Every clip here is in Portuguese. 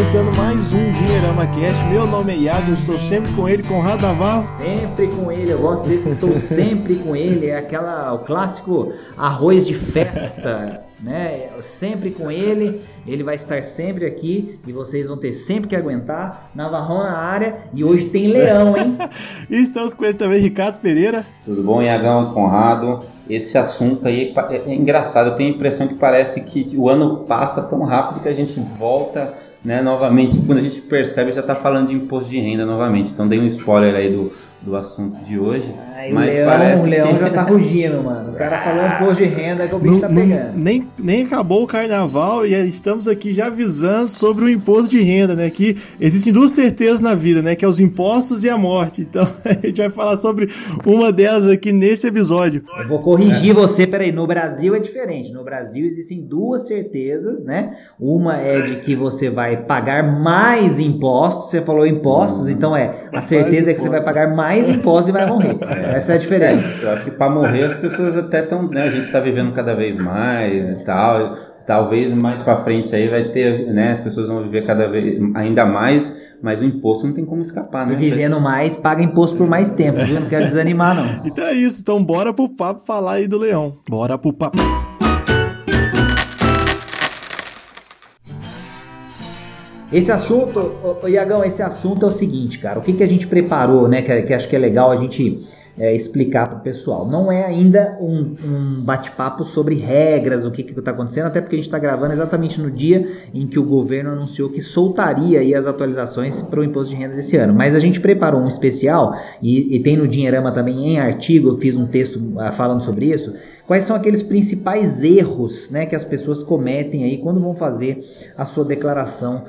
começando mais um Dinheirama Cast. Meu nome é Iago, estou sempre com ele, Conrado Navarro. Sempre com ele, eu gosto desse, estou sempre com ele. É aquela, o clássico arroz de festa, né? Sempre com ele, ele vai estar sempre aqui e vocês vão ter sempre que aguentar. Navarrão na área e hoje tem leão, hein? e estamos com ele também, Ricardo Pereira. Tudo bom, Iagão, Conrado? esse assunto aí é, é, engraçado. Eu tenho a impressão que parece que o ano passa tão rápido que a gente volta né, novamente. Quando a gente percebe, já está falando de imposto de renda novamente. Então, dei um spoiler aí do, do assunto de hoje. Ai, mas o leão, o leão que... já tá rugindo, mano. O cara falou imposto de renda que o bicho não, tá pegando. Não, nem, nem acabou o carnaval e estamos aqui já avisando sobre o imposto de renda, né? Que existem duas certezas na vida, né? Que é os impostos e a morte. Então a gente vai falar sobre uma delas aqui nesse episódio. Eu vou corrigir é. você, peraí. No Brasil é diferente. No Brasil existem duas certezas, né? Uma é de que você vai pagar mais impostos. Você falou impostos, hum. então é. A certeza é que você vai pagar mais impostos e vai morrer. É. Essa é a diferença. É, eu acho que para morrer as pessoas até estão. Né, a gente está vivendo cada vez mais e tal. Talvez mais para frente aí vai ter, né? As pessoas vão viver cada vez ainda mais, mas o imposto não tem como escapar, né? Vivendo mais, paga imposto por mais tempo, viu? Não quero desanimar, não. Então é isso. Então bora pro papo falar aí do leão. Bora pro papo. Esse assunto, Iagão, esse assunto é o seguinte, cara. O que, que a gente preparou, né? Que, que acho que é legal a gente é, explicar para o pessoal. Não é ainda um, um bate-papo sobre regras, o que está acontecendo, até porque a gente está gravando exatamente no dia em que o governo anunciou que soltaria aí as atualizações para o imposto de renda desse ano. Mas a gente preparou um especial e, e tem no Dinheirama também em artigo, eu fiz um texto uh, falando sobre isso. Quais são aqueles principais erros né, que as pessoas cometem aí quando vão fazer a sua declaração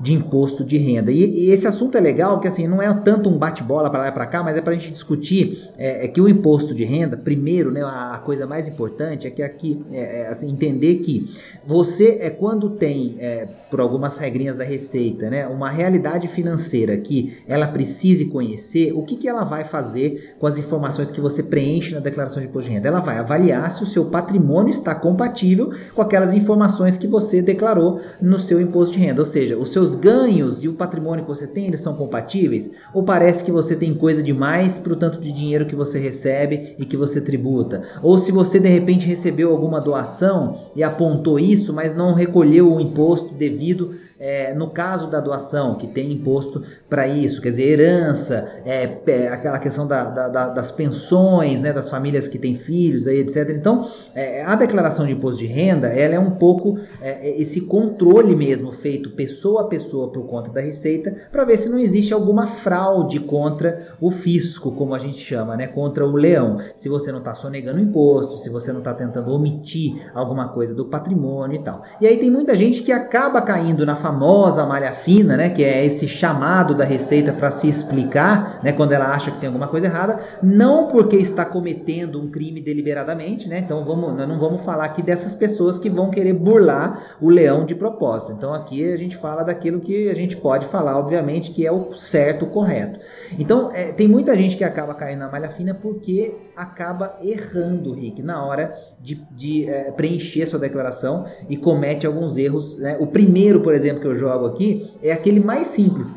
de imposto de renda. E, e, esse assunto é legal, que assim, não é tanto um bate-bola para lá e para cá, mas é para a gente discutir é, é, que o imposto de renda, primeiro, né, a, a coisa mais importante é que aqui, é, é, assim, entender que você, é quando tem, é, por algumas regrinhas da Receita, né, uma realidade financeira que ela precise conhecer, o que, que ela vai fazer com as informações que você preenche na declaração de imposto de renda? Ela vai avaliar se o seu patrimônio está compatível com aquelas informações que você declarou no seu imposto de renda, ou seja, os seus seus ganhos e o patrimônio que você tem, eles são compatíveis? Ou parece que você tem coisa demais para o tanto de dinheiro que você recebe e que você tributa? Ou se você de repente recebeu alguma doação e apontou isso, mas não recolheu o imposto devido é, no caso da doação, que tem imposto para isso, quer dizer, herança, é, é aquela questão da, da, das pensões, né, das famílias que têm filhos, aí, etc. Então, é, a declaração de imposto de renda, ela é um pouco é, é, esse controle mesmo feito pessoa a pessoa por conta da Receita, para ver se não existe alguma fraude contra o fisco, como a gente chama, né, contra o leão. Se você não está sonegando imposto, se você não está tentando omitir alguma coisa do patrimônio e tal. E aí tem muita gente que acaba caindo na famosa malha fina, né, que é esse chamado da Receita para se explicar, né, quando ela acha que tem alguma coisa errada, não porque está cometendo um crime deliberadamente, né? Então vamos, não vamos falar aqui dessas pessoas que vão querer burlar o leão de propósito. Então aqui a gente fala daquilo que a gente pode falar, obviamente, que é o certo, o correto. Então é, tem muita gente que acaba caindo na malha fina porque acaba errando, Rick, na hora de, de é, preencher sua declaração e comete alguns erros. Né? O primeiro, por exemplo, que eu jogo aqui é aquele mais simples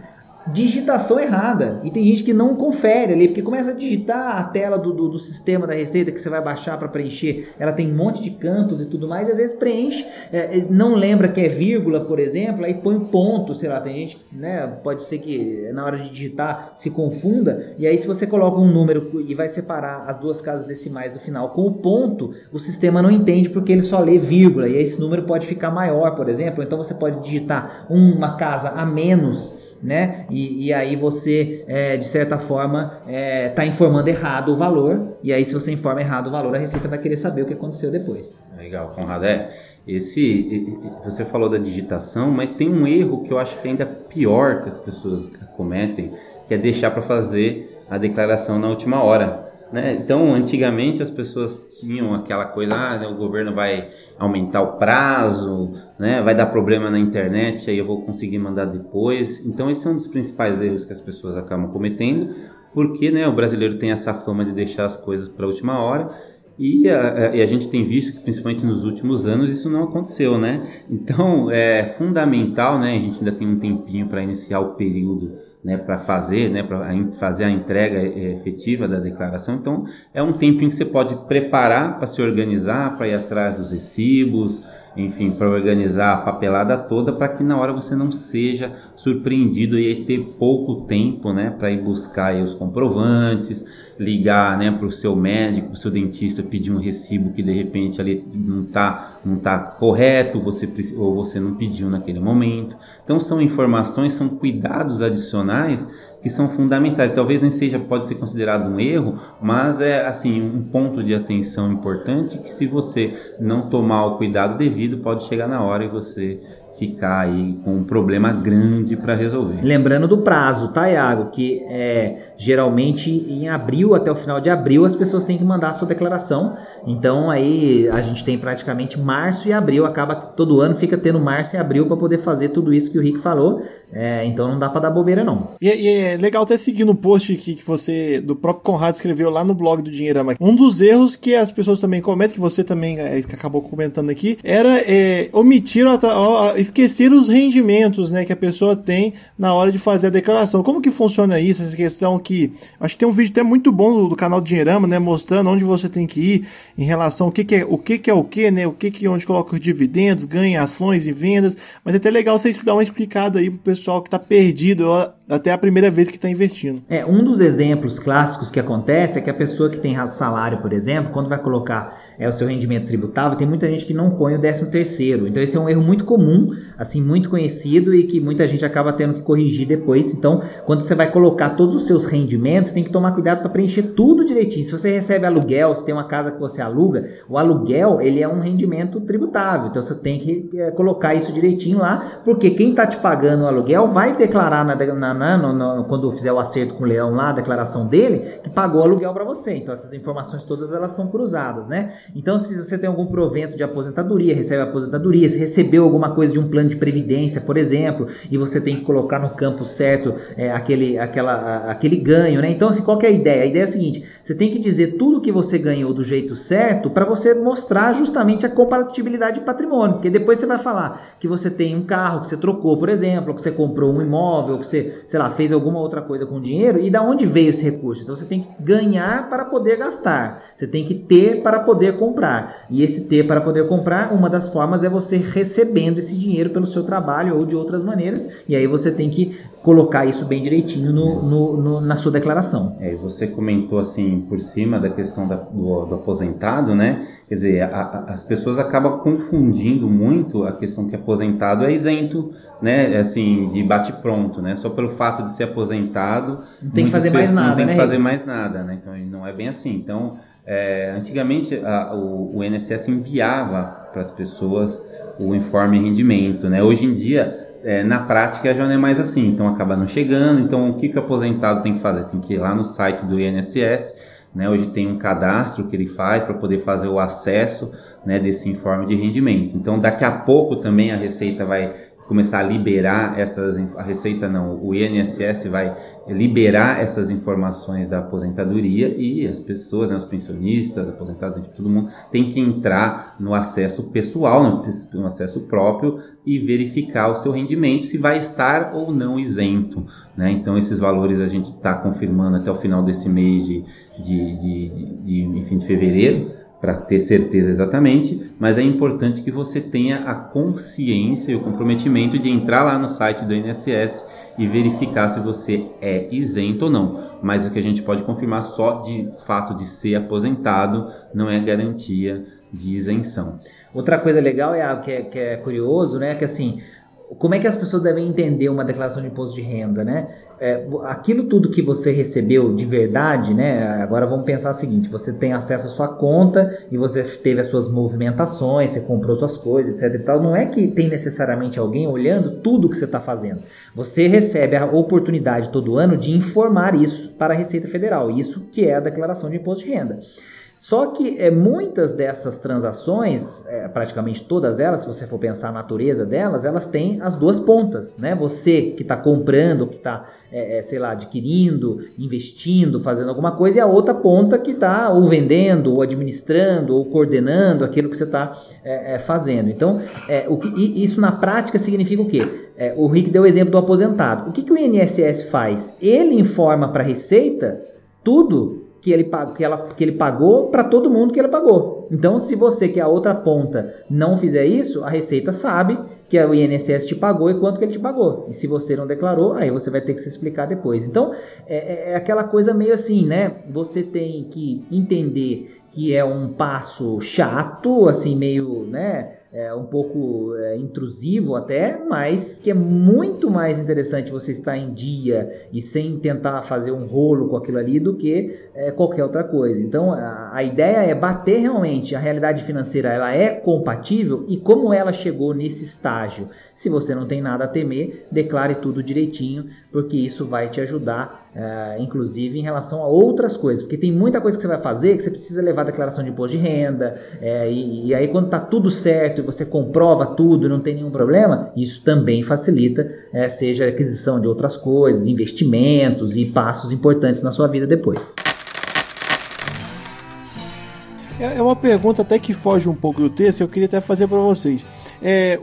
digitação errada. E tem gente que não confere ali, porque começa a digitar a tela do, do, do sistema da Receita que você vai baixar para preencher. Ela tem um monte de campos e tudo mais, e às vezes preenche, é, é, não lembra que é vírgula, por exemplo, aí põe ponto, sei lá, tem gente, né, pode ser que na hora de digitar se confunda, e aí se você coloca um número e vai separar as duas casas decimais do final com o ponto, o sistema não entende porque ele só lê vírgula, e aí esse número pode ficar maior, por exemplo, então você pode digitar uma casa a menos né? E, e aí você, é, de certa forma, está é, tá informando errado o valor. E aí, se você informa errado o valor, a Receita vai querer saber o que aconteceu depois. Legal, Conrado. É, esse, você falou da digitação, mas tem um erro que eu acho que é ainda pior que as pessoas cometem, que é deixar para fazer a declaração na última hora. Né? Então, antigamente as pessoas tinham aquela coisa, ah, né, o governo vai aumentar o prazo, né? vai dar problema na internet, aí eu vou conseguir mandar depois. Então, esse é um dos principais erros que as pessoas acabam cometendo, porque né, o brasileiro tem essa fama de deixar as coisas para a última hora. E a, e a, gente tem visto que, principalmente nos últimos anos, isso não aconteceu, né? Então, é fundamental, né? A gente ainda tem um tempinho para iniciar o período, né? Para fazer, né? Para fazer a entrega é, efetiva da declaração. Então, é um tempinho que você pode preparar para se organizar, para ir atrás dos recibos, enfim, para organizar a papelada toda, para que na hora você não seja surpreendido e ter pouco tempo, né, para ir buscar os comprovantes, ligar, né, para o seu médico, para o seu dentista, pedir um recibo que de repente ali não está não tá correto, você ou você não pediu naquele momento. Então são informações, são cuidados adicionais que são fundamentais. Talvez nem seja, pode ser considerado um erro, mas é assim um ponto de atenção importante que se você não tomar o cuidado devido, pode chegar na hora e você ficar aí com um problema grande para resolver. Lembrando do prazo, tá, Iago? Que é geralmente em abril, até o final de abril, as pessoas têm que mandar a sua declaração. Então aí a gente tem praticamente março e abril, acaba todo ano fica tendo março e abril para poder fazer tudo isso que o Rick falou. É, então não dá para dar bobeira não. E, e, é legal até seguir no post que, que você, do próprio Conrado, escreveu lá no blog do Dinheirama. Um dos erros que as pessoas também cometem, que você também é, que acabou comentando aqui, era é, omitir, esquecer os rendimentos né, que a pessoa tem na hora de fazer a declaração. Como que funciona isso? Essa questão que. Acho que tem um vídeo até muito bom do, do canal do Dinheirama, né? Mostrando onde você tem que ir em relação ao que, que é o que, que é o que, né? O que, que onde coloca os dividendos, ganha ações e vendas. Mas é até legal você dar uma explicada aí pro pessoal que está perdido até a primeira vez que está investindo. É, um dos exemplos clássicos que acontece é que a pessoa que tem salário, por exemplo, quando vai colocar é, o seu rendimento tributável, tem muita gente que não põe o 13 terceiro. Então esse é um erro muito comum, assim, muito conhecido e que muita gente acaba tendo que corrigir depois. Então, quando você vai colocar todos os seus rendimentos, tem que tomar cuidado para preencher tudo direitinho. Se você recebe aluguel, se tem uma casa que você aluga, o aluguel, ele é um rendimento tributável. Então você tem que é, colocar isso direitinho lá, porque quem está te pagando o aluguel vai declarar na, na, na no, no, quando fizer o acerto com o leão lá, a declaração dele, que pagou o aluguel para você. Então essas informações todas elas são cruzadas, né? Então, se você tem algum provento de aposentadoria, recebe aposentadoria, se recebeu alguma coisa de um plano de previdência, por exemplo, e você tem que colocar no campo certo é, aquele, aquela, aquele ganho, né? Então, assim, qual é a ideia? A ideia é a seguinte: você tem que dizer tudo que você ganhou do jeito certo para você mostrar justamente a compatibilidade de patrimônio, porque depois você vai falar que você tem um carro que você trocou, por exemplo, que você comprou um imóvel, que você, sei lá, fez alguma outra coisa com o dinheiro e da onde veio esse recurso. Então, você tem que ganhar para poder gastar, você tem que ter para poder comprar. E esse ter para poder comprar, uma das formas é você recebendo esse dinheiro pelo seu trabalho ou de outras maneiras. E aí você tem que colocar isso bem direitinho no, no, no, na sua declaração. É, você comentou assim por cima da questão da, do, do, aposentado, né? Quer dizer, a, a, as pessoas acabam confundindo muito a questão que aposentado é isento, né? Assim, de bate pronto, né? Só pelo fato de ser aposentado, não tem que fazer mais nada, não tem né? que fazer mais nada, né? Então não é bem assim. Então é, antigamente a, o, o INSS enviava para as pessoas o informe rendimento, né? Hoje em dia, é, na prática já não é mais assim, então acaba não chegando. Então o que, que o aposentado tem que fazer? Tem que ir lá no site do INSS, né? Hoje tem um cadastro que ele faz para poder fazer o acesso né, desse informe de rendimento. Então daqui a pouco também a Receita vai começar a liberar essas a receita não o INSS vai liberar essas informações da aposentadoria e as pessoas né, os pensionistas aposentados todo mundo tem que entrar no acesso pessoal no, no acesso próprio e verificar o seu rendimento se vai estar ou não isento né? então esses valores a gente está confirmando até o final desse mês de, de, de, de, enfim de fevereiro para ter certeza exatamente, mas é importante que você tenha a consciência e o comprometimento de entrar lá no site do INSS e verificar se você é isento ou não. Mas o que a gente pode confirmar só de fato de ser aposentado não é garantia de isenção. Outra coisa legal é que é, que é curioso, né? Que assim, como é que as pessoas devem entender uma declaração de imposto de renda, né? É, aquilo tudo que você recebeu de verdade, né? Agora vamos pensar o seguinte: você tem acesso à sua conta e você teve as suas movimentações, você comprou suas coisas, etc. E tal. Não é que tem necessariamente alguém olhando tudo que você está fazendo. Você recebe a oportunidade todo ano de informar isso para a Receita Federal. Isso que é a declaração de imposto de renda. Só que é, muitas dessas transações, é, praticamente todas elas, se você for pensar a natureza delas, elas têm as duas pontas, né? Você que está comprando, que está, é, é, sei lá, adquirindo, investindo, fazendo alguma coisa, e a outra ponta que está ou vendendo, ou administrando, ou coordenando aquilo que você está é, é, fazendo. Então, o que, isso na prática significa o quê? o Rick deu o exemplo do aposentado. O que, que o INSS faz? Ele informa para a Receita tudo que ele, que ela, que ele pagou para todo mundo que ele pagou. Então, se você, que é a outra ponta, não fizer isso, a Receita sabe que o INSS te pagou e quanto que ele te pagou. E se você não declarou, aí você vai ter que se explicar depois. Então, é, é, é aquela coisa meio assim, né? Você tem que entender que é um passo chato, assim, meio, né? É, um pouco é, intrusivo até, mas que é muito mais interessante você estar em dia e sem tentar fazer um rolo com aquilo ali do que é, qualquer outra coisa. Então a, a, ideia é bater realmente a realidade financeira, ela é compatível e como ela chegou nesse estágio. Se você não tem nada a temer, declare tudo direitinho, porque isso vai te ajudar, é, inclusive em relação a outras coisas, porque tem muita coisa que você vai fazer que você precisa levar declaração de imposto de renda, é, e, e aí quando está tudo certo você comprova tudo, não tem nenhum problema, isso também facilita, é, seja aquisição de outras coisas, investimentos e passos importantes na sua vida depois. É, é uma pergunta até que foge um pouco do texto, eu queria até fazer para vocês. É,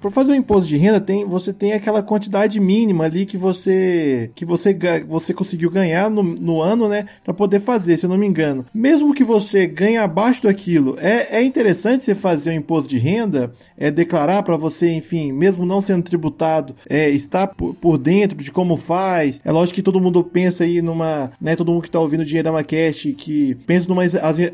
para fazer o imposto de renda, tem, você tem aquela quantidade mínima ali que você que você, você conseguiu ganhar no, no ano, né? Para poder fazer, se eu não me engano. Mesmo que você ganhe abaixo daquilo, é, é interessante você fazer o imposto de renda, é declarar para você, enfim, mesmo não sendo tributado, é, estar por, por, dentro de como faz. É lógico que todo mundo pensa aí numa, né? Todo mundo que tá ouvindo o Dinheiro da Cash, que pensa numa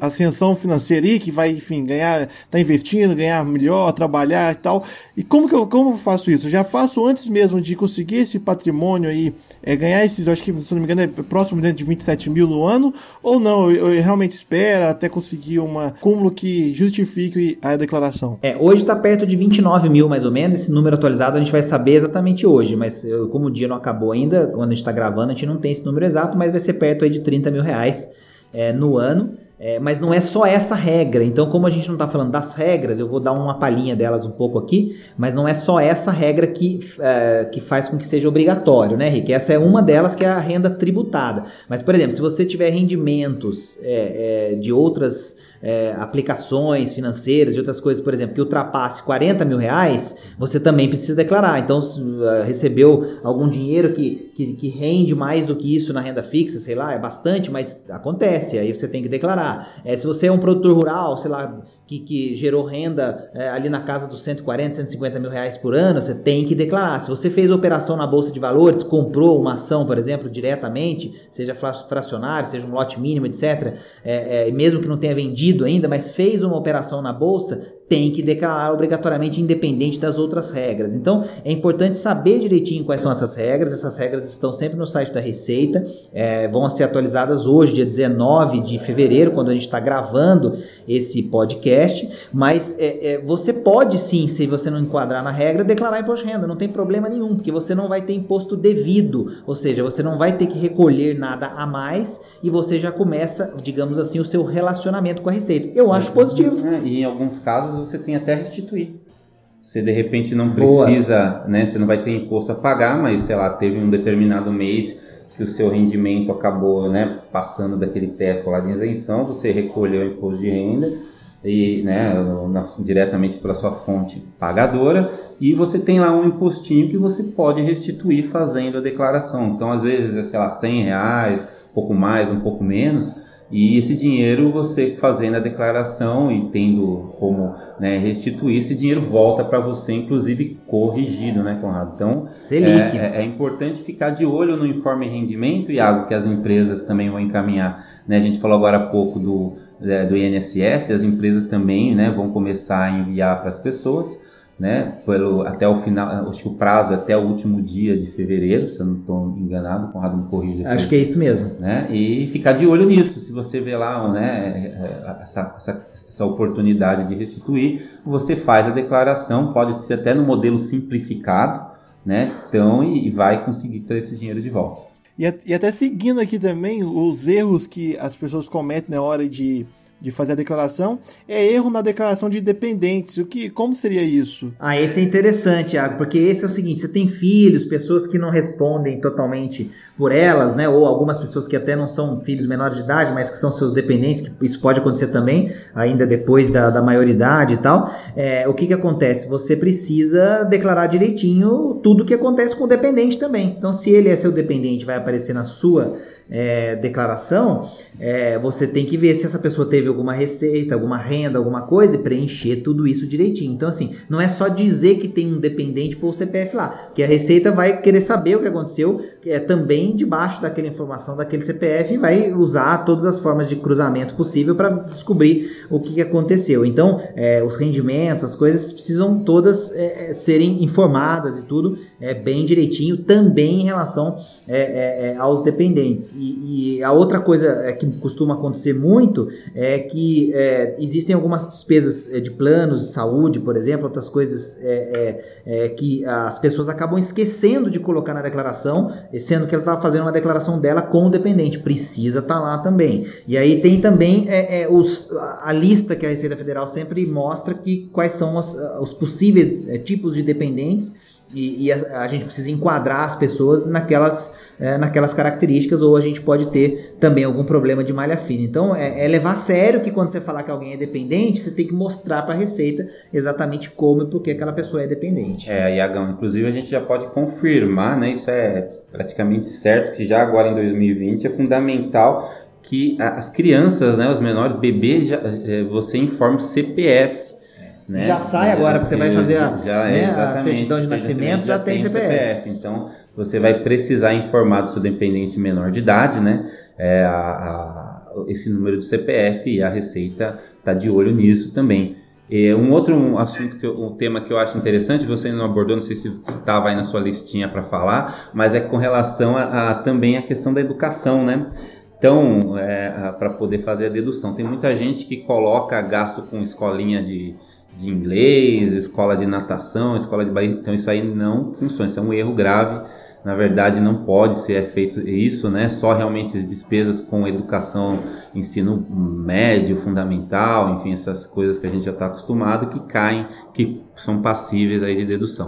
ascensão financeira aí, que vai, enfim, ganhar, tá investindo, ganhar melhor, trabalhar trabalhar e tal. E como que eu, como eu faço isso? Eu já faço antes mesmo de conseguir esse patrimônio aí, é, ganhar esses, acho que, se não me engano, é próximo de 27 mil no ano, ou não? Eu, eu realmente espero até conseguir um cúmulo que justifique a declaração? É, hoje está perto de 29 mil mais ou menos, esse número atualizado a gente vai saber exatamente hoje, mas como o dia não acabou ainda, quando a gente está gravando, a gente não tem esse número exato, mas vai ser perto aí de 30 mil reais é, no ano. É, mas não é só essa regra. Então, como a gente não está falando das regras, eu vou dar uma palhinha delas um pouco aqui, mas não é só essa regra que, é, que faz com que seja obrigatório, né, Rick? Essa é uma delas que é a renda tributada. Mas, por exemplo, se você tiver rendimentos é, é de outras é, aplicações financeiras e outras coisas, por exemplo, que ultrapasse 40 mil reais, você também precisa declarar. Então, uh, recebeu algum dinheiro que, que, que, rende mais do que isso na renda fixa, sei lá, é bastante, mas acontece, aí você tem que declarar. É, se você é um produtor rural, sei lá, que, que gerou renda é, ali na casa dos 140, 150 mil reais por ano, você tem que declarar. Se você fez operação na Bolsa de Valores, comprou uma ação, por exemplo, diretamente, seja fracionário, seja um lote mínimo, etc., é, é, mesmo que não tenha vendido ainda, mas fez uma operação na Bolsa, tem que declarar obrigatoriamente independente das outras regras. Então é importante saber direitinho quais são essas regras. Essas regras estão sempre no site da Receita, é, vão ser atualizadas hoje, dia 19 de fevereiro, quando a gente está gravando esse podcast. Mas é, é, você pode sim, se você não enquadrar na regra, declarar imposto de renda, não tem problema nenhum, porque você não vai ter imposto devido, ou seja, você não vai ter que recolher nada a mais e você já começa, digamos assim, o seu relacionamento com a Receita. Eu acho positivo. É, e em alguns casos você tem até restituir. Você de repente não precisa, Boa. né? Você não vai ter imposto a pagar, mas sei lá, teve um determinado mês que o seu rendimento acabou, né, passando daquele teto lá de isenção, você recolheu o imposto de renda e, né, na, diretamente pela sua fonte pagadora e você tem lá um impostinho que você pode restituir fazendo a declaração. Então, às vezes, é, sei lá, 100 reais, um pouco mais, um pouco menos, e esse dinheiro, você fazendo a declaração e tendo como né, restituir, esse dinheiro volta para você, inclusive corrigido, né, Conrado? Então, é, é, é, importante ficar de olho no informe rendimento e algo que as empresas também vão encaminhar. Né? A gente falou agora há pouco do, é, do INSS, as empresas também né, vão começar a enviar para as pessoas né, pelo, até o final, acho que o prazo é até o último dia de fevereiro, se eu não estou enganado, o Conrado me corrige. Depois, acho que é isso mesmo. Né, e ficar de olho nisso, se você vê lá né, essa, essa, essa oportunidade de restituir, você faz a declaração, pode ser até no modelo simplificado, né, então, e, e vai conseguir ter esse dinheiro de volta. E, e até seguindo aqui também os erros que as pessoas cometem na hora de de fazer a declaração, é erro na declaração de dependentes. O que, como seria isso? Ah, esse é interessante, Iago, porque esse é o seguinte: você tem filhos, pessoas que não respondem totalmente por elas, né? Ou algumas pessoas que até não são filhos menores de idade, mas que são seus dependentes, que isso pode acontecer também, ainda depois da, da maioridade e tal. É, o que, que acontece? Você precisa declarar direitinho tudo o que acontece com o dependente também. Então, se ele é seu dependente, vai aparecer na sua é, declaração, é, você tem que ver se essa pessoa teve alguma receita, alguma renda, alguma coisa e preencher tudo isso direitinho. Então, assim, não é só dizer que tem um dependente por CPF lá, porque a Receita vai querer saber o que aconteceu é, também debaixo daquela informação daquele CPF e vai usar todas as formas de cruzamento possível para descobrir o que, que aconteceu. Então, é, os rendimentos, as coisas precisam todas é, é serem informadas e tudo é, bem direitinho, também em relação é, aos dependentes. E, a outra coisa que costuma acontecer muito é que existem algumas despesas de planos de saúde, por exemplo, outras coisas que as pessoas acabam esquecendo de colocar na declaração sendo que ela estava fazendo uma declaração dela com o dependente. Precisa estar tá lá também. E aí tem também é, é, os, a lista que a Receita Federal sempre mostra que quais são os, os possíveis é, tipos de dependentes e, e a, a, gente precisa enquadrar as pessoas naquelas, é, naquelas características ou a gente pode ter também algum problema de malha fina. Então é, é levar a sério que quando você falar que alguém é dependente, você tem que mostrar para a Receita exatamente como e por que aquela pessoa é dependente. É, Iagão, inclusive a gente já pode confirmar, né? Isso é praticamente certo que já agora em 2020 é fundamental que as crianças, né, os menores bebês, é, você informe CPF né? Já sai agora, porque você vai fazer a, já, né, a certidão de nascimento, já, já tem, tem CPF. CPF. Então, você vai precisar informar do seu dependente menor de idade, né? É, a, a, esse número de CPF e a Receita está de olho nisso também. E um outro assunto, que eu, um tema que eu acho interessante, você não abordou, não sei se estava aí na sua listinha para falar, mas é com relação a, a, também a questão da educação, né? Então, é, para poder fazer a dedução, tem muita gente que coloca gasto com escolinha de, de inglês, escola de natação, escola de barriga. Então isso aí não funciona, isso é um erro grave. Na verdade, não pode ser feito isso, né? Só realmente as despesas com educação, ensino médio, fundamental, enfim, essas coisas que a gente já está acostumado que caem, que são passíveis aí de dedução.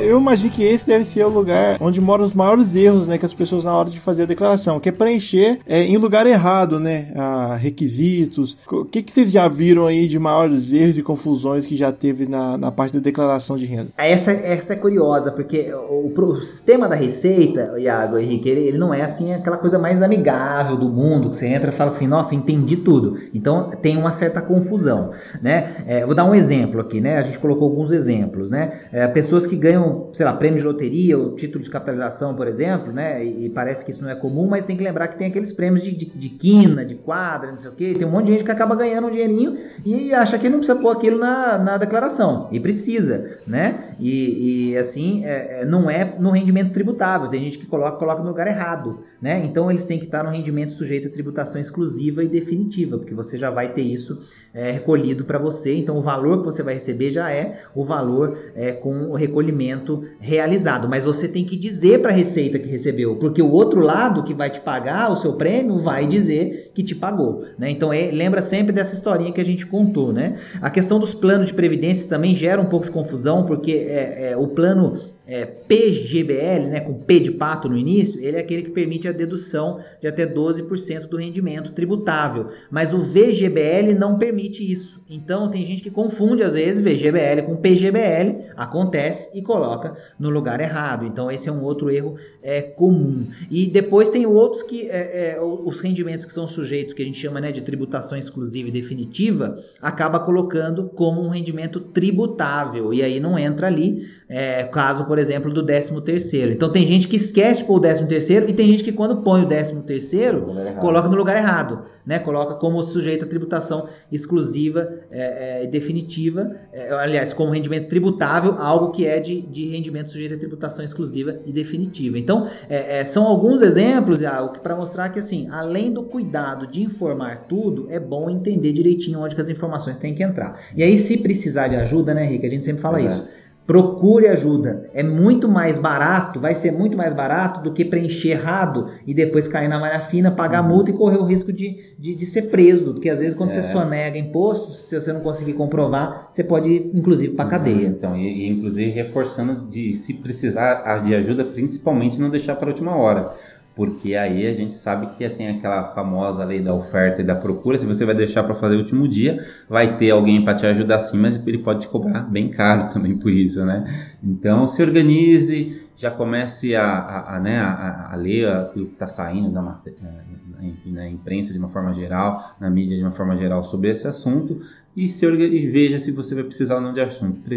Eu imagino que esse deve ser o lugar onde moram os maiores erros, né, que as pessoas na hora de fazer a declaração, que é preencher é, em lugar errado, né, a requisitos. O que, que vocês já viram aí de maiores erros e confusões que já teve na, na parte da declaração de renda? Essa, essa é curiosa, porque o, o sistema da Receita, Iago Henrique, ele, ele não é assim aquela coisa mais amigável do mundo, que você entra e fala assim, nossa, entendi tudo. Então tem uma certa confusão, né? É, vou dar um exemplo aqui, né? A gente colocou alguns exemplos, né? É, pessoas que ganham, sei lá, prêmio de loteria ou título de capitalização, por exemplo, né? E, e, parece que isso não é comum, mas tem que lembrar que tem aqueles prêmios de, de, de quina, de quadra, não sei o quê. Tem um monte de gente que acaba ganhando um dinheirinho e acha que não precisa pôr aquilo na, na declaração. E precisa, né? E, e assim, é, é não é no rendimento tributável. Tem gente que coloca, coloca no lugar errado, né? Então eles têm que estar no rendimento sujeito a tributação exclusiva e definitiva, porque você já vai ter isso é, recolhido para você. Então o valor que você vai receber já é o valor é, com o recolhimento realizado. Mas você tem que dizer para a Receita que recebeu, porque o outro lado que vai te pagar o seu prêmio vai dizer que te pagou. Né? Então é, lembra sempre dessa historinha que a gente contou. Né? A questão dos planos de previdência também gera um pouco de confusão, porque é, é o plano é, PGBL, né, com P de pato no início, ele é aquele que permite a dedução de até 12% do rendimento tributável. Mas o VGBL não permite isso. Então tem gente que confunde às vezes VGBL com PGBL, acontece e coloca no lugar errado. Então esse é um outro erro é, comum. E depois tem outros que é, é, os rendimentos que são sujeitos, que a gente chama né, de tributação exclusiva e definitiva, acaba colocando como um rendimento tributável. E aí não entra ali, é, caso, por exemplo, do 13 terceiro. Então tem gente que esquece de pôr o 13 terceiro e tem gente que quando põe o 13 terceiro, coloca no lugar errado né, coloca como sujeito a tributação exclusiva é, é, definitiva, é, aliás, como rendimento tributável, algo que é de, de rendimento sujeito a tributação exclusiva e definitiva. Então, é, é, são alguns exemplos para mostrar que, assim, além do cuidado de informar tudo, é bom entender direitinho onde as informações têm que entrar. E aí, se precisar de ajuda, né, Henrique, a gente sempre fala isso procure ajuda. É muito mais barato, vai ser muito mais barato do que preencher errado e depois cair na malha fina, pagar uhum. multa e correr o risco de, de, de, ser preso. Porque às vezes quando é. você sonega imposto, se você não conseguir comprovar, você pode ir inclusive para cadeia. Então, e, e, inclusive reforçando de se precisar de ajuda, principalmente não deixar para a última hora porque aí a gente sabe que tem aquela famosa lei da oferta e da procura. Se você vai deixar para fazer o último dia, vai ter alguém para te ajudar sim, mas ele pode te cobrar bem caro também por isso, né? Então se organize, já comece a, a, a, né, a, a ler aquilo que está saindo da, enfim, na imprensa de uma forma geral, na mídia de uma forma geral sobre esse assunto e, se, e veja se você vai precisar ou não de,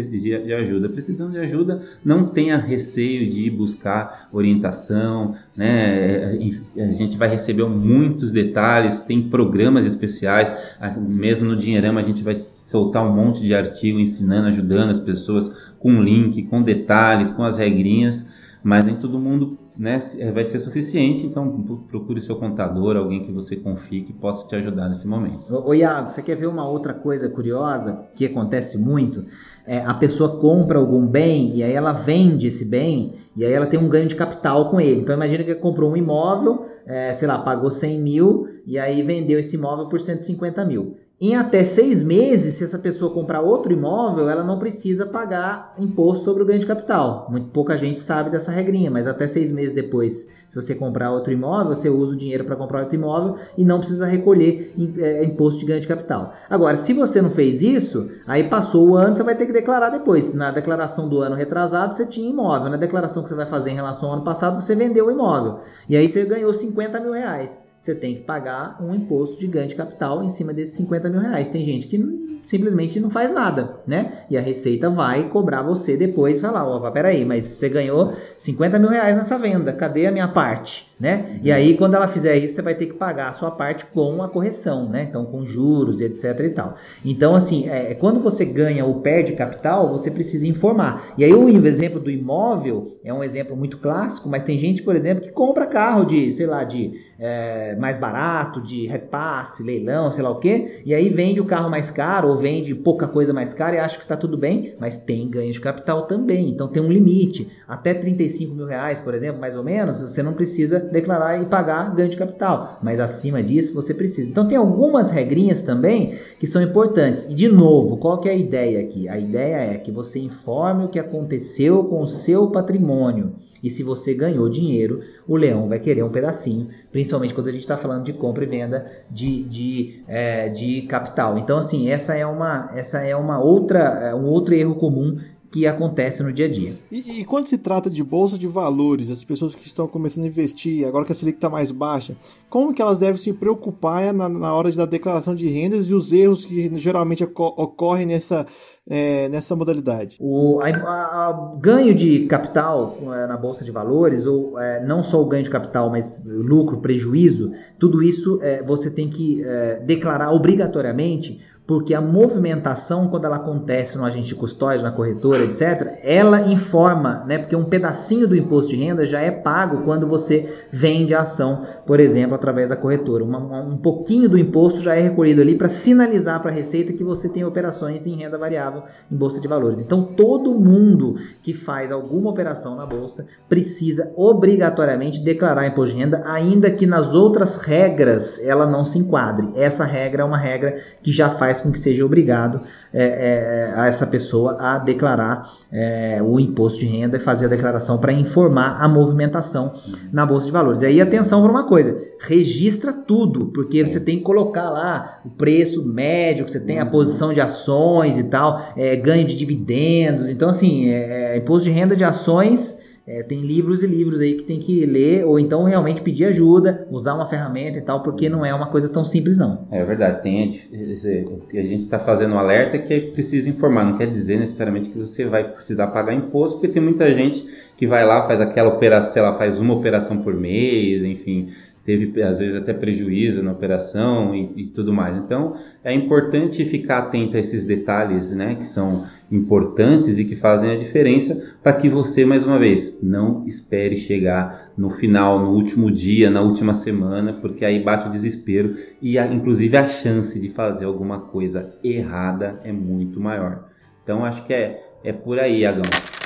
de, de ajuda. Precisando de ajuda, não tenha receio de buscar orientação, né? A gente vai receber muitos detalhes, tem programas especiais, mesmo no Dinheirama a gente vai soltar um monte de artigo ensinando, ajudando as pessoas com link, com detalhes, com as regrinhas, mas nem todo mundo né, é, vai ser suficiente, então procure seu contador, alguém que você confie que possa te ajudar nesse momento. Ô Iago, você quer ver uma outra coisa curiosa que acontece muito? É, a pessoa compra algum bem e aí ela vende esse bem e aí ela tem um ganho de capital com ele. Então imagina que comprou um imóvel, é, sei lá, pagou 100 mil e aí vendeu esse imóvel por 150 mil. Em até seis meses, se essa pessoa comprar outro imóvel, ela não precisa pagar imposto sobre o ganho de capital. Muito pouca gente sabe dessa regrinha, mas até seis meses depois, se você comprar outro imóvel, você usa o dinheiro para comprar outro imóvel e não precisa recolher é, imposto de ganho de capital. Agora, se você não fez isso, aí passou o ano, você vai ter que declarar depois. Na declaração do ano retrasado, você tinha imóvel. Na declaração que você vai fazer em relação ao ano passado, você vendeu o imóvel. E aí você ganhou 50 mil reais você tem que pagar um imposto de ganho de capital em cima desses 50 mil reais. Tem gente que simplesmente não faz nada, né? E a Receita vai cobrar você depois e falar, ó, peraí, mas você ganhou 50 mil reais nessa venda, cadê a minha parte? Né? Uhum. E aí, quando ela fizer isso, você vai ter que pagar a sua parte com a correção, né? Então, com juros etc e tal. Então, assim, é, é, quando você ganha ou perde capital, você precisa informar. E aí, o exemplo do imóvel é um exemplo muito clássico, mas tem gente, por exemplo, que compra carro de, sei lá, de é, mais barato, de repasse, leilão, sei lá o quê, e aí vende o carro mais caro ou vende pouca coisa mais cara e acha que está tudo bem, mas tem ganho de capital também. Então tem um limite. Até 35 mil reais, por exemplo, mais ou menos, você não precisa declarar e pagar ganho de capital. Mas acima disso você precisa. Então tem algumas regrinhas também que são importantes. E de novo, qual que é a ideia aqui? A ideia é que você informe o que aconteceu com o seu patrimônio. E se você ganhou dinheiro, o leão vai querer um pedacinho, principalmente quando a gente está falando de compra e venda de, de, é, de capital. Então, assim, essa é uma, essa é uma outra, é um outro erro comum que acontece no dia a dia. E, e, quando se trata de bolsa de valores, as pessoas que estão começando a investir, agora que a Selic está mais baixa, como que elas devem se preocupar na, na hora da declaração de rendas e os erros que geralmente ocorrem nessa, é, nessa modalidade? O a, a, ganho de capital é, na bolsa de valores, ou é, não só o ganho de capital, mas lucro, prejuízo, tudo isso é, você tem que é, declarar obrigatoriamente porque a movimentação, quando ela acontece no agente de custódia, na corretora, etc., ela informa, né? Porque um pedacinho do imposto de renda já é pago quando você vende a ação, por exemplo, através da corretora. Uma, um pouquinho do imposto já é recolhido ali para sinalizar para a Receita que você tem operações em renda variável em bolsa de valores. Então, todo mundo que faz alguma operação na bolsa precisa obrigatoriamente declarar imposto de renda, ainda que nas outras regras ela não se enquadre. Essa regra é uma regra que já faz com que seja obrigado é, é, a essa pessoa a declarar é, o imposto de renda e fazer a declaração para informar a movimentação na Bolsa de Valores. E aí atenção para uma coisa, registra tudo, porque você tem que colocar lá o preço médio, que você tem a posição de ações e tal, é, ganho de dividendos. Então, assim, é, é imposto de renda de ações é, tem livros e livros aí que tem que ler, ou então realmente pedir ajuda, usar uma ferramenta e tal, porque não é uma coisa tão simples, não. É verdade, tem a, a gente está fazendo um alerta que é preciso informar, não quer dizer necessariamente que você vai precisar pagar imposto, porque tem muita gente que vai lá, faz aquela operação, sei lá, faz uma operação por mês, enfim, teve às vezes até prejuízo na operação e, e, tudo mais. Então é importante ficar atento a esses detalhes, né, que são importantes e que fazem a diferença para que você mais uma vez não espere chegar no final, no último dia, na última semana, porque aí bate o desespero e a, inclusive a chance de fazer alguma coisa errada é muito maior. Então acho que é é por aí, Agão.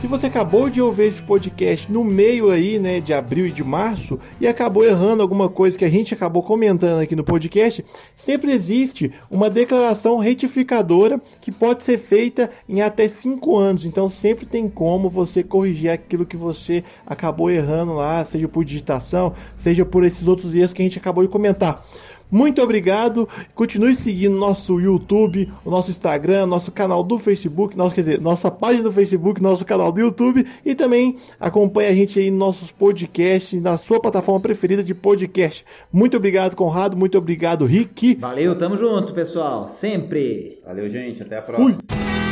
Se você acabou de ouvir esse podcast no meio aí, né, de abril e de março e acabou errando alguma coisa que a gente acabou comentando aqui no podcast, sempre existe uma declaração retificadora que pode ser feita em até 5 anos. Então sempre tem como você corrigir aquilo que você acabou errando lá, seja por digitação, seja por esses outros erros que a gente acabou de comentar. Muito obrigado. Continue seguindo nosso YouTube, o nosso Instagram, nosso canal do Facebook, nosso, quer dizer, nossa página do Facebook, nosso canal do YouTube e também acompanhe a gente aí nos nossos podcasts, na sua plataforma preferida de podcast. Muito obrigado, Conrado. Muito obrigado, Rick. Valeu, tamo junto, pessoal. Sempre. Valeu, gente. Até a próxima. Fui.